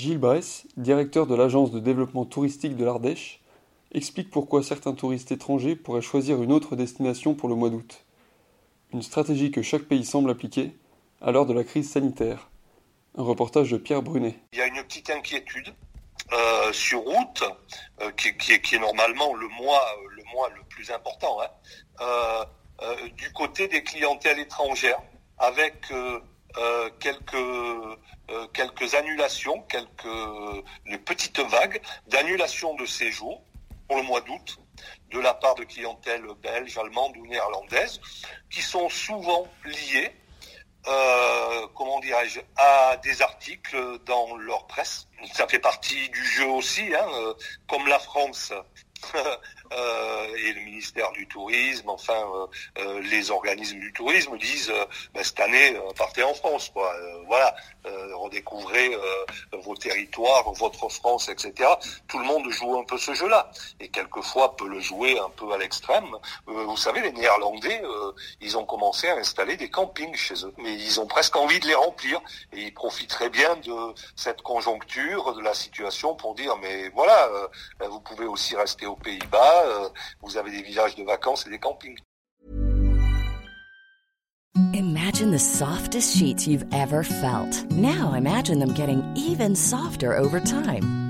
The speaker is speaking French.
Gilles Bress, directeur de l'agence de développement touristique de l'Ardèche, explique pourquoi certains touristes étrangers pourraient choisir une autre destination pour le mois d'août. Une stratégie que chaque pays semble appliquer à l'heure de la crise sanitaire. Un reportage de Pierre Brunet. Il y a une petite inquiétude euh, sur août, euh, qui, est, normalement le mois, le mois le plus important, hein, euh du côté des clientèles étrangères, avec euh, euh, quelques quelques annulations, quelques les petites vagues d'annulation de séjour pour le mois d'août de la part de clientèles belges, allemandes ou néerlandaises, qui sont souvent liées euh, comment dirais-je, à des articles dans leur presse. Ça fait partie du jeu aussi, hein, comme la France et le ministère du Tourisme, enfin euh, euh les organismes du tourisme disent ben, cette année partez en France, quoi. voilà, redécouvrez vos territoires, votre France, etc. Tout le monde joue un peu ce jeu-là et quelquefois peut le jouer un peu à l'extrême. vous savez, les Néerlandais, ils ont commencé à installer des campings chez eux, mais ils ont presque envie de les remplir et ils profiteraient bien de cette conjoncture, de la situation pour dire mais voilà, vous pouvez aussi rester aux Pays-Bas, euh, vous avez des villages de vacances et des campings. Imagine the softest sheets you've ever felt. Now imagine them getting even softer over time.